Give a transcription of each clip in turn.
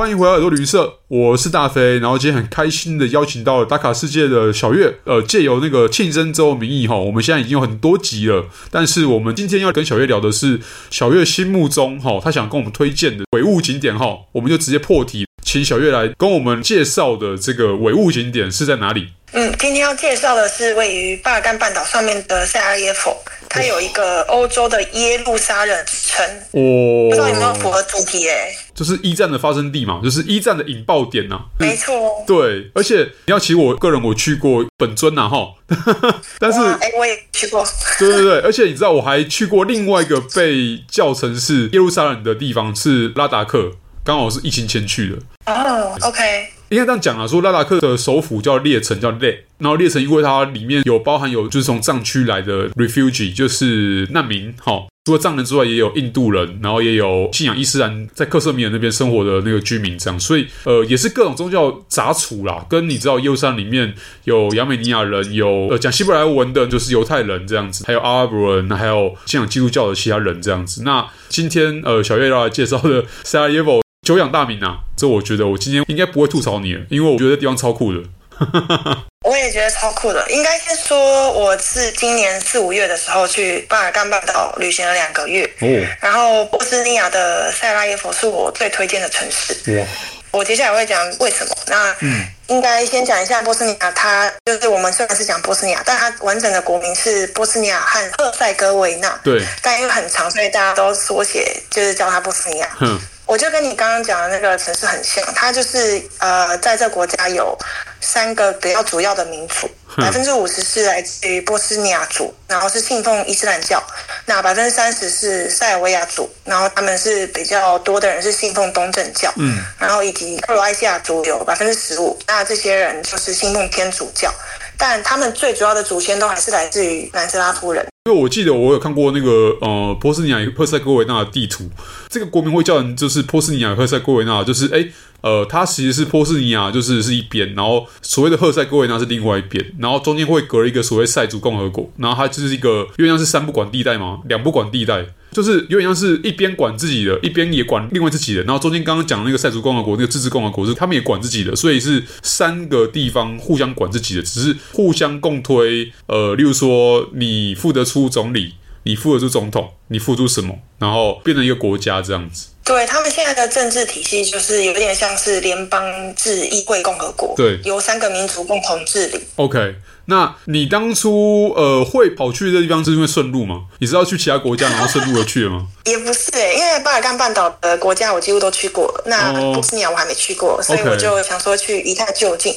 欢迎回来耳朵旅社，我是大飞。然后今天很开心的邀请到了打卡世界的小月，呃，借由那个庆生周名义哈，我们现在已经有很多集了。但是我们今天要跟小月聊的是小月心目中哈，他想跟我们推荐的伪物景点哈，我们就直接破题，请小月来跟我们介绍的这个伪物景点是在哪里？嗯，今天要介绍的是位于巴尔干半岛上面的塞拉耶佛，它有一个欧洲的耶路撒冷之称。哦，不知道有没有符合主题？哎，就是一战的发生地嘛，就是一战的引爆点呐、啊。没错。对，而且你要其实我个人我去过本尊呐，哈，但是哎，我也去过。对对对，而且你知道我还去过另外一个被叫成是耶路撒冷的地方是拉达克，刚好是疫情前去的。哦，OK。应该这样讲啊，说拉达克的首府叫列城，叫列，然后列城因为它里面有包含有就是从藏区来的 refugee，就是难民，哈，除了藏人之外，也有印度人，然后也有信仰伊斯兰在克什米尔那边生活的那个居民，这样，所以呃，也是各种宗教杂处啦。跟你知道耶路撒冷里面有亚美尼亚人，有呃讲希伯来文的，就是犹太人这样子，还有阿拉伯人，还有信仰基督教的其他人这样子。那今天呃，小月要来介绍的 Sarajevo。久仰大名啊！这我觉得我今天应该不会吐槽你了，因为我觉得这地方超酷的。我也觉得超酷的。应该先说，我是今年四五月的时候去巴尔干半岛旅行了两个月。哦。然后波斯尼亚的塞拉耶佛是我最推荐的城市。哇。我接下来会讲为什么。那嗯，应该先讲一下波斯尼亚，它就是我们虽然是讲波斯尼亚，但它完整的国名是波斯尼亚和赫塞哥维纳。对。但因为很长，所以大家都缩写，就是叫它波斯尼亚。嗯。我就跟你刚刚讲的那个城市很像，它就是呃，在这国家有三个比较主要的民族，百分之五十是来自于波斯尼亚族，然后是信奉伊斯兰教；那百分之三十是塞尔维亚族，然后他们是比较多的人是信奉东正教，嗯，然后以及克罗埃西亚族有百分之十五，那这些人就是信奉天主教，但他们最主要的祖先都还是来自于南斯拉夫人。因为我记得我有看过那个呃波斯尼亚赫塞哥维纳的地图，这个国名会叫人就是波斯尼亚赫塞哥维纳，就是哎呃，它其实是波斯尼亚就是是一边，然后所谓的赫塞哥维纳是另外一边，然后中间会隔了一个所谓塞族共和国，然后它就是一个因为像是三不管地带嘛，两不管地带。就是有点像是一边管自己的，一边也管另外自己的。然后中间刚刚讲那个塞族共和国，那个自治共和国是他们也管自己的，所以是三个地方互相管自己的，只是互相共推。呃，例如说你付得出总理，你付得出总统，你付出什么，然后变成一个国家这样子。对，他们现在的政治体系就是有点像是联邦制议会共和国，对，由三个民族共同治理。OK，那你当初呃会跑去这地方是因为顺路吗？你是要去其他国家然后顺路而去了吗？也不是诶，因为巴尔干半岛的国家我几乎都去过了，那波斯尼亚我还没去过，所以我就想说去一探究竟。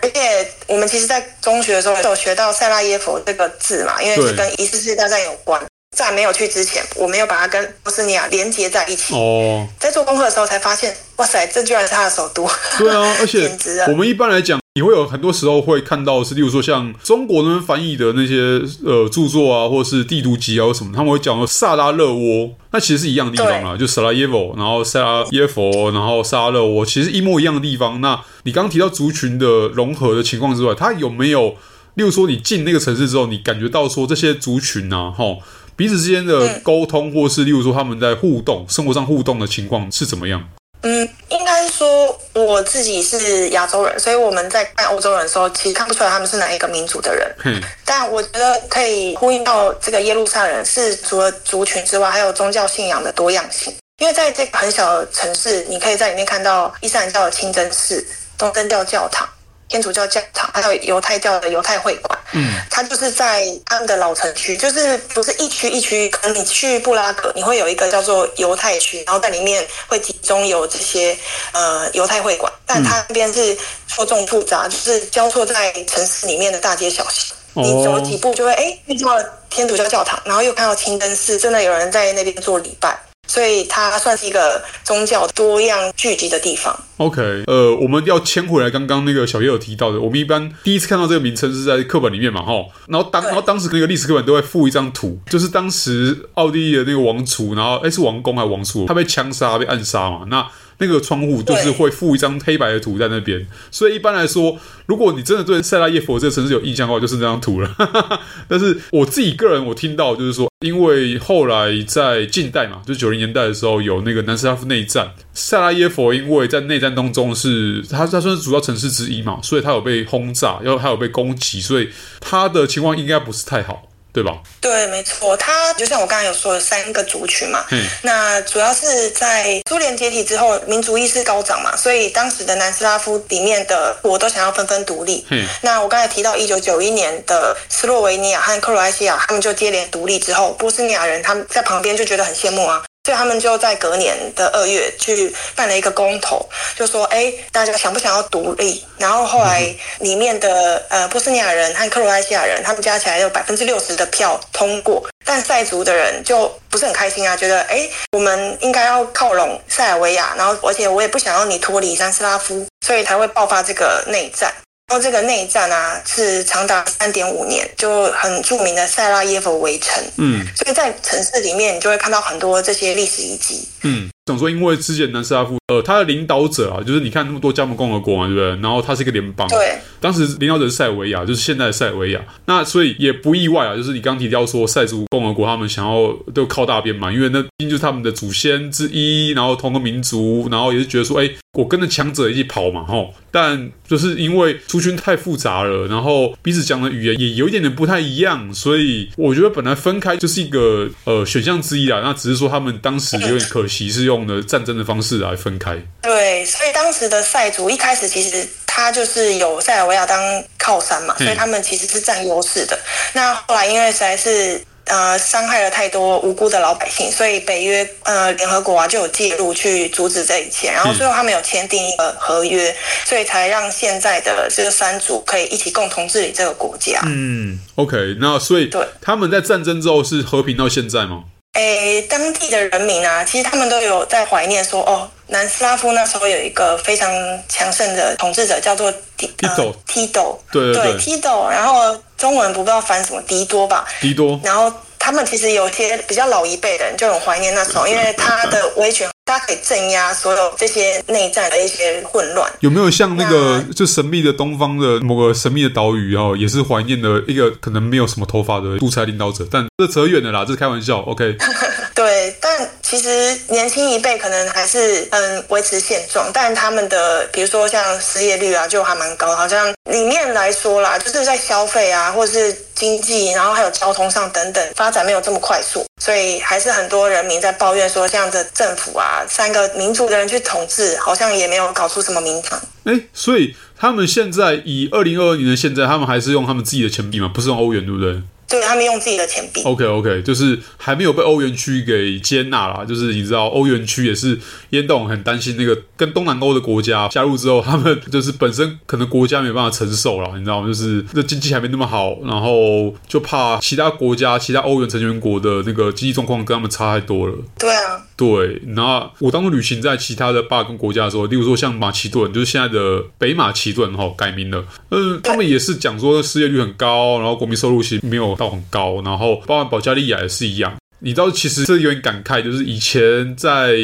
而且我们其实，在中学的时候有学到塞拉耶佛这个字嘛，因为是跟一次世界大战有关。在没有去之前，我没有把它跟波斯尼亚连接在一起。哦，在做功课的时候才发现，哇塞，这居然是它的首都。对啊，而且我们一般来讲，你会有很多时候会看到是，例如说像中国那边翻译的那些呃著作啊，或者是地图集啊什么，他们会讲说萨拉热窝，那其实是一样的地方啊，就萨拉耶夫，然后萨拉耶佛，然后萨拉热窝，其实一模一样的地方。那你刚刚提到族群的融合的情况之外，它有没有，例如说你进那个城市之后，你感觉到说这些族群啊，哈。彼此之间的沟通，或是例如说他们在互动、生活上互动的情况是怎么样？嗯，应该说我自己是亚洲人，所以我们在看欧洲人的时候，其实看不出来他们是哪一个民族的人。嗯，但我觉得可以呼应到这个耶路撒冷是除了族群之外，还有宗教信仰的多样性。因为在这个很小的城市，你可以在里面看到伊斯兰教的清真寺、东正教教堂。天主教教堂，还有犹太教的犹太会馆，嗯，它就是在他们的老城区，就是不是一区一区。可能你去布拉格，你会有一个叫做犹太区，然后在里面会集中有这些呃犹太会馆，但它那边是错综复杂，就是交错在城市里面的大街小巷。你走几步就会哎遇到了天主教教堂，然后又看到清真寺，真的有人在那边做礼拜。所以它算是一个宗教多样聚集的地方。OK，呃，我们要牵回来刚刚那个小叶有提到的，我们一般第一次看到这个名称是在课本里面嘛，哈，然后当然后当时那个历史课本都会附一张图，就是当时奥地利的那个王储，然后哎是王公还是王储，他被枪杀被暗杀嘛，那那个窗户就是会附一张黑白的图在那边。所以一般来说，如果你真的对塞拉耶佛这个城市有印象的话，就是那张图了。但是我自己个人我听到就是说，因为后来在近代嘛，就九零年代的时候有那个南斯拉夫内战，塞拉耶佛因为在内战当中是它它算是主要城市之一嘛，所以它有被轰炸，然后它有被攻击，所以它的情况应该不是太好。对吧？对，没错，它就像我刚才有说的三个族群嘛。嗯。那主要是在苏联解体之后，民族意识高涨嘛，所以当时的南斯拉夫里面的我都想要纷纷独立。嗯。那我刚才提到一九九一年的斯洛维尼亚和克罗埃西亚，他们就接连独立之后，波斯尼亚人他们在旁边就觉得很羡慕啊。所以他们就在隔年的二月去办了一个公投，就说：“哎，大家想不想要独立？”然后后来里面的呃波斯尼亚人和克罗埃西亚人，他们加起来有百分之六十的票通过，但塞族的人就不是很开心啊，觉得：“哎，我们应该要靠拢塞尔维亚，然后而且我也不想要你脱离南斯拉夫，所以才会爆发这个内战。”然后这个内战啊，是长达三点五年，就很著名的塞拉耶夫围城。嗯，所以在城市里面，你就会看到很多这些历史遗迹。嗯。想说，因为之前南斯拉夫，呃，他的领导者啊，就是你看那么多加盟共和国嘛，对不对？然后他是一个联邦，对。当时领导者是塞尔维亚，就是现在的塞尔维亚。那所以也不意外啊，就是你刚提到说塞族共和国他们想要都靠大边嘛，因为那毕竟就是他们的祖先之一，然后同个民族，然后也是觉得说，哎，我跟着强者一起跑嘛，吼。但就是因为族群太复杂了，然后彼此讲的语言也有一点点不太一样，所以我觉得本来分开就是一个呃选项之一啊。那只是说他们当时有点可惜是用。用的战争的方式来分开，对，所以当时的塞族一开始其实他就是有塞尔维亚当靠山嘛，所以他们其实是占优势的。那后来因为实在是呃伤害了太多无辜的老百姓，所以北约呃联合国啊就有介入去阻止这一切，然后最后他们有签订一个合约，所以才让现在的这个三族可以一起共同治理这个国家。嗯，OK，那所以对他们在战争之后是和平到现在吗？诶，当地的人民啊，其实他们都有在怀念说，哦，南斯拉夫那时候有一个非常强盛的统治者，叫做蒂蒂多，蒂多，对对。对，蒂多，然后中文不知道翻什么，迪多吧，迪多，然后他们其实有些比较老一辈的人就很怀念那时候，因为他的威权。他可以镇压所有这些内战的一些混乱。有没有像那个就神秘的东方的某个神秘的岛屿哦，也是怀念的一个可能没有什么头发的独裁领导者？但这扯远了啦，这是开玩笑。OK。对，但其实年轻一辈可能还是嗯维持现状，但他们的比如说像失业率啊，就还蛮高，好像里面来说啦，就是在消费啊，或者是经济，然后还有交通上等等发展没有这么快速，所以还是很多人民在抱怨说，这样的政府啊。三个民族的人去统治，好像也没有搞出什么名堂。哎，所以他们现在以二零二二年的现在，他们还是用他们自己的钱币吗？不是用欧元，对不对？对，他们用自己的钱币。OK OK，就是还没有被欧元区给接纳啦。就是你知道，欧元区也是烟动很担心那个跟东南欧的国家加入之后，他们就是本身可能国家没办法承受了，你知道吗？就是那经济还没那么好，然后就怕其他国家、其他欧元成员国的那个经济状况跟他们差太多了。对啊。对，那我当初旅行在其他的巴尔干国家的时候，例如说像马其顿，就是现在的北马其顿哈，改名了。嗯，他们也是讲说失业率很高，然后国民收入其实没有到很高，然后包括保加利亚也是一样。你知道，其实这有点感慨，就是以前在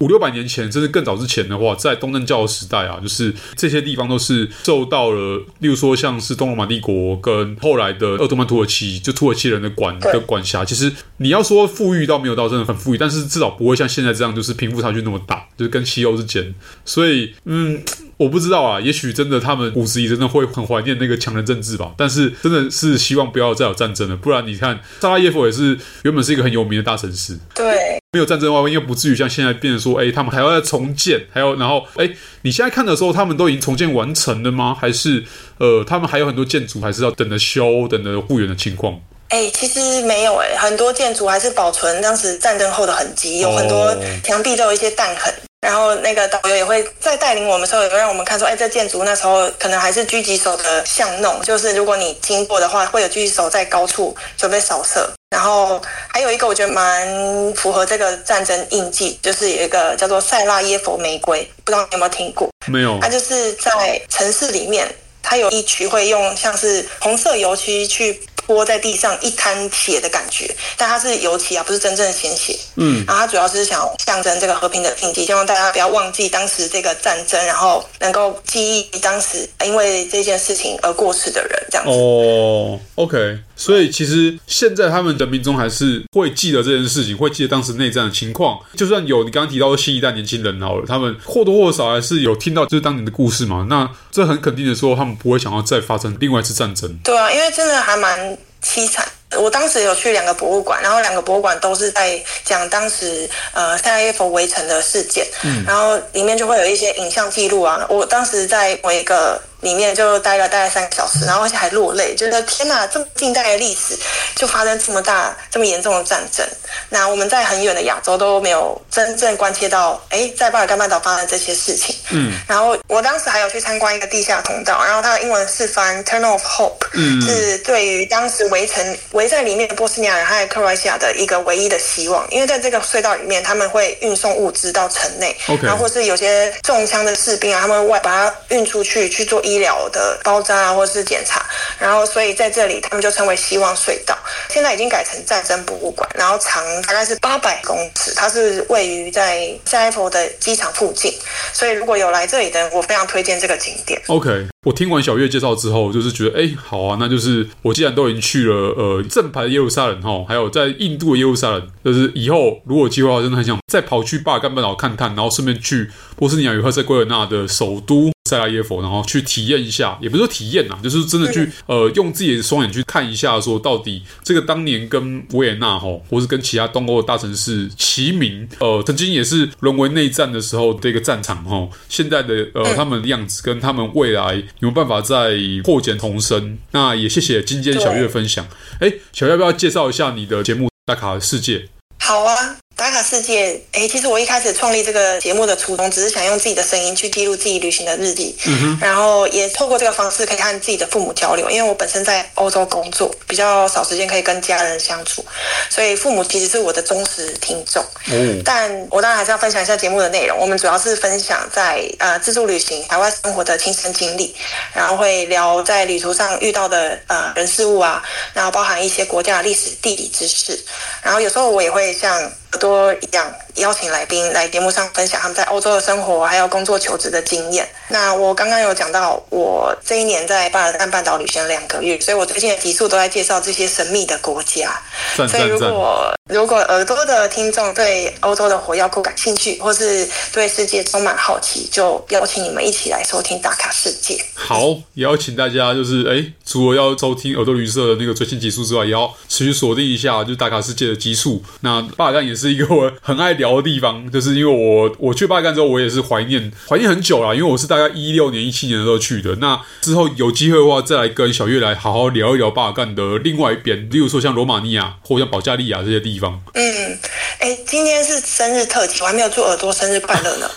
五六百年前，甚至更早之前的话，在东正教的时代啊，就是这些地方都是受到了，例如说像是东罗马帝国跟后来的鄂图曼土耳其，就土耳其人的管的管辖。其实你要说富裕到没有到，真的很富裕，但是至少不会像现在这样，就是贫富差距那么大，就是跟西欧之间。所以，嗯。我不知道啊，也许真的他们骨子里真的会很怀念那个强人政治吧。但是真的是希望不要再有战争了，不然你看萨拉耶夫也是原本是一个很有名的大城市，对，没有战争的话，应该不至于像现在变成说，哎，他们还要再重建，还有然后，哎，你现在看的时候，他们都已经重建完成了吗？还是呃，他们还有很多建筑还是要等着修、等着复原的情况？哎，其实没有哎，很多建筑还是保存当时战争后的痕迹，有很多墙壁都有一些弹痕。然后那个导游也会在带领我们的时候，也会让我们看说，哎，这建筑那时候可能还是狙击手的巷弄，就是如果你经过的话，会有狙击手在高处准备扫射。然后还有一个我觉得蛮符合这个战争印记，就是有一个叫做塞拉耶佛玫瑰，不知道你有没有听过？没有。它就是在城市里面，它有一区会用像是红色油漆去拖在地上一滩血的感觉，但它是油漆啊，不是真正的鲜血。嗯，然后它主要是想象征这个和平的印记，希望大家不要忘记当时这个战争，然后能够记忆当时因为这件事情而过世的人，这样子。哦，OK。所以其实现在他们人民中还是会记得这件事情，会记得当时内战的情况。就算有你刚刚提到的新一代年轻人好了，他们或多或少还是有听到就是当年的故事嘛。那这很肯定的说，他们不会想要再发生另外一次战争。对啊，因为真的还蛮凄惨。我当时有去两个博物馆，然后两个博物馆都是在讲当时呃塞拉耶夫围城的事件，嗯，然后里面就会有一些影像记录啊。我当时在某一个。里面就待了大概三个小时，然后而且还落泪，觉得天哪，这么近代的历史就发生这么大、这么严重的战争。那我们在很远的亚洲都没有真正关切到，哎，在巴尔干半岛发生这些事情。嗯。然后我当时还有去参观一个地下通道，然后它的英文是翻 “Tunnel of Hope”，嗯，是对于当时围城围在里面的波斯尼亚人还有克罗埃西亚的一个唯一的希望，因为在这个隧道里面，他们会运送物资到城内，Okay. 然后或是有些中枪的士兵啊，他们会外把它运出去去做医医疗的包扎啊，或者是检查，然后所以在这里他们就称为希望隧道。现在已经改成战争博物馆，然后长大概是八百公尺，它是位于在塞佛的机场附近，所以如果有来这里的，我非常推荐这个景点。OK，我听完小月介绍之后，就是觉得哎，好啊，那就是我既然都已经去了呃正牌的耶路撒冷哈，还有在印度的耶路撒冷，就是以后如果有机会的话，真的很想再跑去巴尔干半岛看看，然后顺便去波斯尼亚与赫塞圭尔纳的首都。塞拉耶夫，然后去体验一下，也不是说体验呐，就是真的去呃，用自己的双眼去看一下，说到底这个当年跟维也纳哈，或是跟其他东欧的大城市齐名，呃，曾经也是沦为内战的时候的一个战场哈。现在的呃，他们的样子跟他们未来有办法再破茧重生？那也谢谢今天小月分享。哎，小月要不要介绍一下你的节目《打卡世界》？好啊。打卡世界，哎，其实我一开始创立这个节目的初衷，只是想用自己的声音去记录自己旅行的日记，嗯哼，然后也透过这个方式可以和自己的父母交流。因为我本身在欧洲工作，比较少时间可以跟家人相处，所以父母其实是我的忠实听众。嗯，但我当然还是要分享一下节目的内容。我们主要是分享在呃自助旅行、海外生活的亲身经历，然后会聊在旅途上遇到的呃人事物啊，然后包含一些国家的历史、地理知识，然后有时候我也会像。多一样邀请来宾来节目上分享他们在欧洲的生活，还有工作求职的经验。那我刚刚有讲到，我这一年在巴尔干半岛旅行了两个月，所以我最近的集数都在介绍这些神秘的国家。赞赞赞。所以如果如果耳朵的听众对欧洲的火药库感兴趣，或是对世界充满好奇，就邀请你们一起来收听打卡世界。好，也邀请大家就是哎，除了要收听耳朵旅社的那个最新集数之外，也要持续锁定一下就是打卡世界的集数。那巴尔干也是。一个我很爱聊的地方，就是因为我我去巴尔干之后，我也是怀念怀念很久了，因为我是大概一六年、一七年的时候去的。那之后有机会的话，再来跟小月来好好聊一聊巴尔干的另外一边，例如说像罗马尼亚或像保加利亚这些地方。嗯，哎，今天是生日特辑，我还没有祝耳朵生日快乐呢。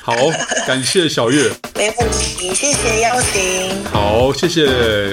好，感谢小月，没问题，谢谢邀请。好，谢谢。